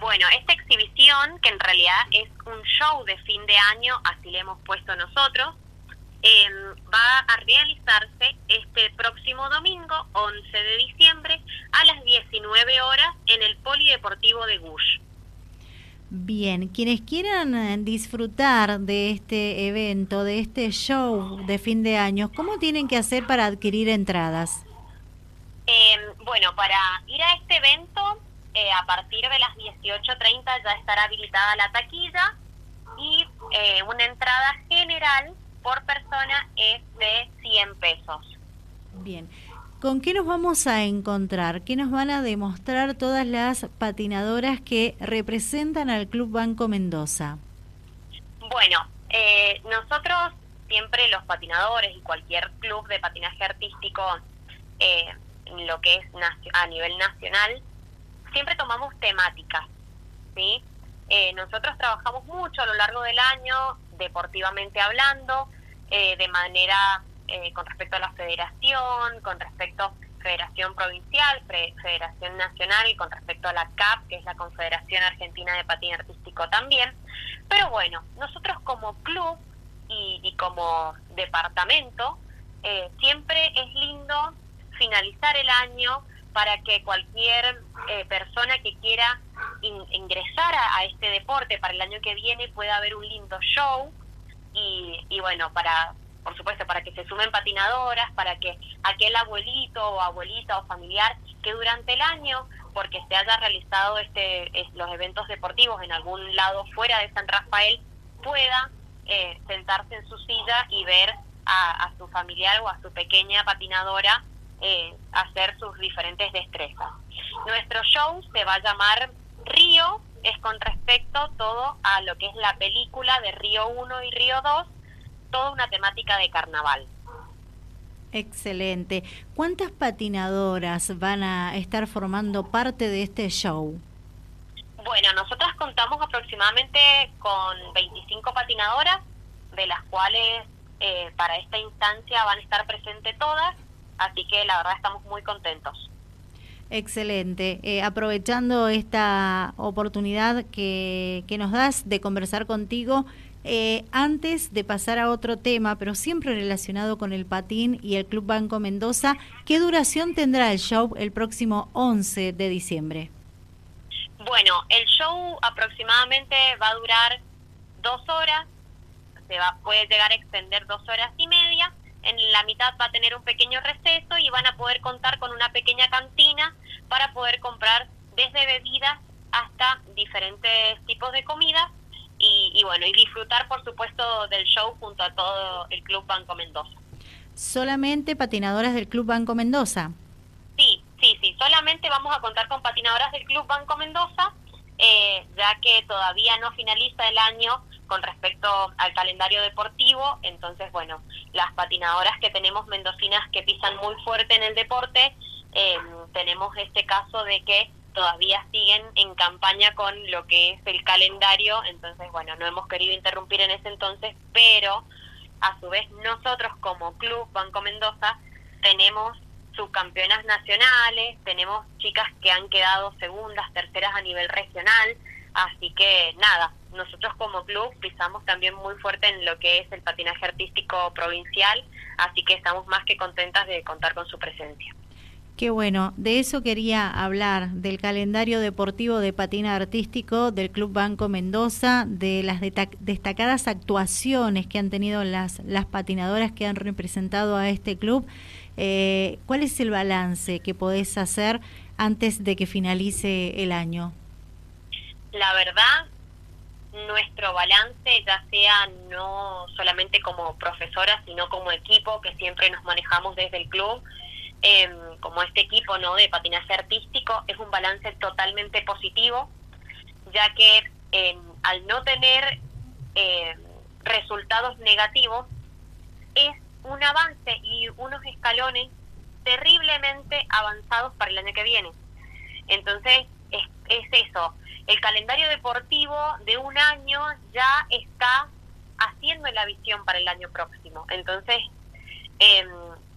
Bueno, esta exhibición, que en realidad es un show de fin de año, así le hemos puesto nosotros, em, va a realizarse este próximo domingo, 11 de diciembre, a las 19 horas en el Polideportivo de Gush. Bien, quienes quieran eh, disfrutar de este evento, de este show de fin de año, ¿cómo tienen que hacer para adquirir entradas? Em, bueno, para ir a este evento, eh, a partir de las 18.30 ya estará habilitada la taquilla y eh, una entrada general por persona es de 100 pesos. Bien. ¿Con qué nos vamos a encontrar? ¿Qué nos van a demostrar todas las patinadoras que representan al Club Banco Mendoza? Bueno, eh, nosotros siempre los patinadores y cualquier club de patinaje artístico, eh, lo que es a nivel nacional, siempre tomamos temáticas, ¿sí? Eh, nosotros trabajamos mucho a lo largo del año, deportivamente hablando, de manera eh, con respecto a la federación, con respecto a Federación Provincial, Federación Nacional y con respecto a la CAP, que es la Confederación Argentina de Patín Artístico también. Pero bueno, nosotros como club y, como departamento, eh, siempre es lindo finalizar el año para que cualquier eh, persona que quiera ingresar a, este deporte para el año que viene pueda ver un lindo show y, y bueno, para por supuesto, para que se sumen patinadoras, para que aquel abuelito o abuelita o familiar que durante el año, porque se haya realizado este los eventos deportivos en algún lado fuera de San Rafael, pueda eh, sentarse en su silla y ver a, su familiar o a su pequeña patinadora eh, hacer sus diferentes destrezas. Nuestro show se va a llamar Río, es con respecto todo a lo que es la película de Río 1 y Río 2, toda una temática de carnaval. Excelente. ¿Cuántas patinadoras van a estar formando parte de este show? Bueno, nosotras contamos aproximadamente con 25 patinadoras, de las cuales eh, para esta instancia van a estar presentes todas, así que la verdad estamos muy contentos. Excelente. Eh, aprovechando esta oportunidad que, que nos das de conversar contigo, eh, antes de pasar a otro tema, pero siempre relacionado con el patín y el Club Banco Mendoza, ¿qué duración tendrá el show el próximo 11 de diciembre? Bueno, el show aproximadamente va a durar dos horas, se va, puede llegar a extender dos horas y media. En la mitad va a tener un pequeño receso y van a poder contar con una pequeña cantina para poder comprar desde bebidas hasta diferentes tipos de comidas y, bueno, y disfrutar por supuesto del show junto a todo el Club Banco Mendoza. ¿Solamente patinadoras del Club Banco Mendoza? Sí, sí, sí, solamente vamos a contar con patinadoras del Club Banco Mendoza, eh, ya que todavía no finaliza el año con respecto al calendario deportivo, entonces bueno, las patinadoras que tenemos mendocinas que pisan muy fuerte en el deporte, eh, tenemos este caso de que todavía siguen en campaña con lo que es el calendario, entonces bueno, no hemos querido interrumpir en ese entonces, pero a su vez nosotros como club Banco Mendoza tenemos subcampeonas nacionales, tenemos chicas que han quedado segundas, terceras a nivel regional, así que nada, nosotros como club pisamos también muy fuerte en lo que es el patinaje artístico provincial, así que estamos más que contentas de contar con su presencia. Qué bueno, de eso quería hablar, del calendario deportivo de patina artístico del Club Banco Mendoza, de las destacadas actuaciones que han tenido las, las patinadoras que han representado a este club. Eh, ¿Cuál es el balance que podés hacer antes de que finalice el año? La verdad, nuestro balance, ya sea no solamente como profesora, sino como equipo que siempre nos manejamos desde el club, Em, como este equipo no de patinaje artístico es un balance totalmente positivo ya que em, al no tener em, resultados negativos es un avance y unos escalones terriblemente avanzados para el año que viene. Entonces es, es eso el calendario deportivo de un año ya está haciendo la visión para el año próximo entonces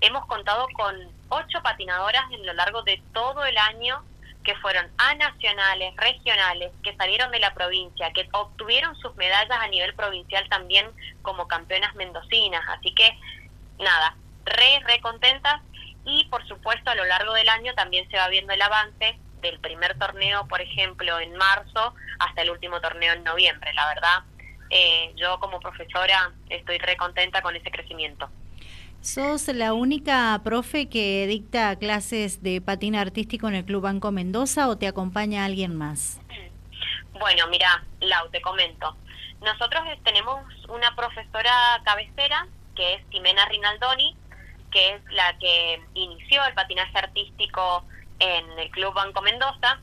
hemos contado con ocho patinadoras en lo largo de todo el año que fueron a nacionales, regionales, que salieron de la provincia, que obtuvieron sus medallas a nivel provincial también como campeonas mendocinas. Así que, nada, re, re contentas y por supuesto a lo largo del año también se va viendo el avance del primer torneo, por ejemplo, en marzo hasta el último torneo en noviembre. La verdad, eh, yo como profesora estoy re contenta con ese crecimiento. ¿Sos la única profe que dicta clases de patín artístico en el Club Banco Mendoza o te acompaña alguien más? Bueno, mira, Lau, te comento. Nosotros tenemos una profesora cabecera que es Ximena Rinaldoni, que es la que inició el patinaje artístico en el Club Banco Mendoza.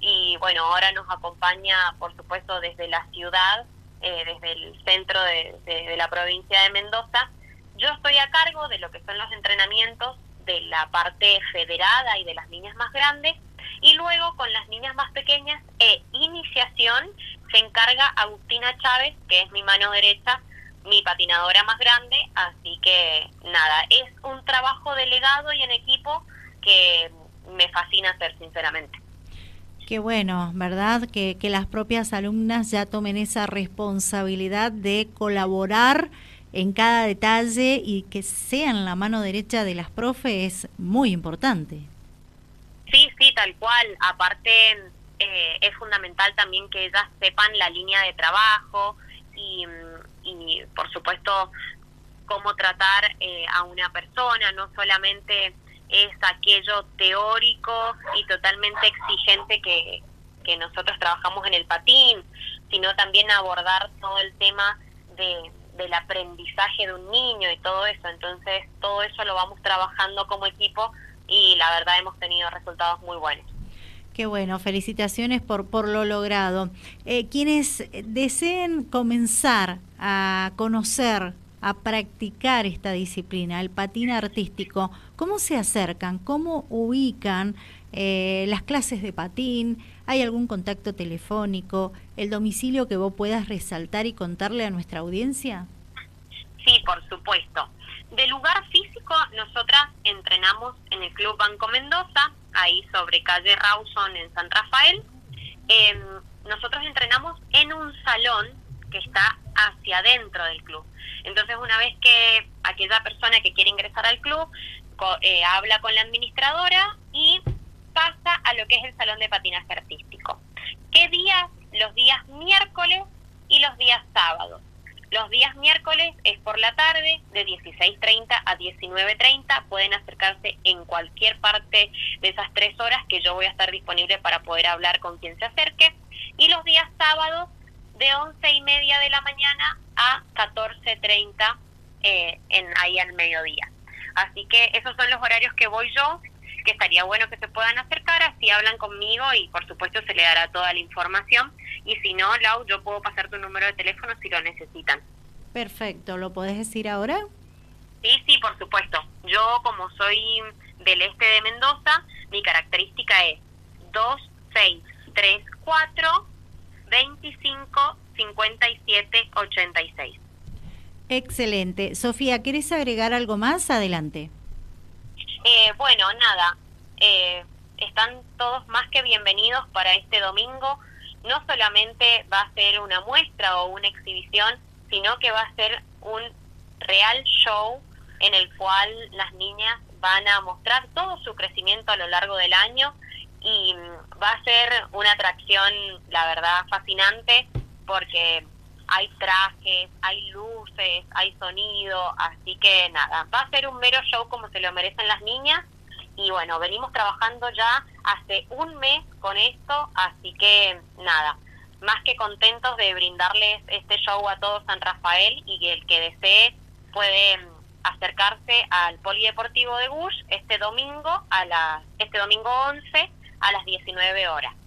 Y bueno, ahora nos acompaña, por supuesto, desde la ciudad, eh, desde el centro de la provincia de Mendoza, yo estoy a cargo de lo que son los entrenamientos de la parte federada y de las niñas más grandes. Y luego con las niñas más pequeñas e iniciación se encarga Agustina Chávez, que es mi mano derecha, mi patinadora más grande, así que nada, es un trabajo delegado y en equipo que me fascina hacer sinceramente. Qué bueno, ¿verdad? Que, que las propias alumnas ya tomen esa responsabilidad de colaborar en cada detalle y que sean la mano derecha de las profes es muy importante. Sí, sí, tal cual. Aparte, eh, es fundamental también que ellas sepan la línea de trabajo y, por supuesto, cómo tratar eh, a una persona, no solamente es aquello teórico y totalmente exigente que, que nosotros trabajamos en el patín, sino también abordar todo el tema de, del aprendizaje de un niño y todo eso. Entonces, todo eso lo vamos trabajando como equipo y la verdad hemos tenido resultados muy buenos. Qué bueno, felicitaciones por, por lo logrado. Eh, quienes deseen comenzar a conocer, a practicar esta disciplina, el patín artístico, ¿cómo se acercan? ¿Cómo ubican eh, las clases de patín? ¿Hay algún contacto telefónico? ¿El domicilio que vos puedas resaltar y contarle a nuestra audiencia? Sí, por supuesto. De lugar físico, nosotras entrenamos en el Club Banco Mendoza, ahí sobre calle Rawson en San Rafael. Em, nosotros entrenamos en un salón que está hacia adentro del club. Entonces, una vez que aquella persona que quiere ingresar al club eh, habla con la administradora y pasa a lo que es el salón de patinaje artístico. ¿Qué días? Los días miércoles y los días sábados. Los días miércoles es por la tarde, de 16.30 a 19.30. Pueden acercarse en cualquier parte de esas tres horas que yo voy a estar disponible para poder hablar con quien se acerque. Y los de 11 y media de la mañana a 14.30 eh, en, ahí al mediodía. Así que esos son los horarios que voy yo que estaría bueno que se puedan acercar, así hablan conmigo y por supuesto se le dará toda la información. Y si no, Lau, yo puedo pasar tu número de teléfono si lo necesitan. Perfecto, ¿lo podés decir ahora? Sí, sí, por supuesto. Yo como soy del este de Mendoza, mi característica es 2634 25 57 86. Excelente. Sofía, ¿querés agregar algo más? Adelante. Eh, bueno, nada, eh, están todos más que bienvenidos para este domingo. No solamente va a ser una muestra o una exhibición, sino que va a ser un real show en el cual las niñas van a mostrar todo su crecimiento a lo largo del año y va a ser una atracción, la verdad, fascinante porque hay trajes, hay luces, hay sonido, así que nada, va a ser un mero show como se lo merecen las niñas. Y bueno, venimos trabajando ya hace un mes con esto, así que nada, más que contentos de brindarles este show a todo San Rafael y que el que desee puede mm, acercarse al Polideportivo de Bush este domingo a las este domingo 11 a las 19 horas.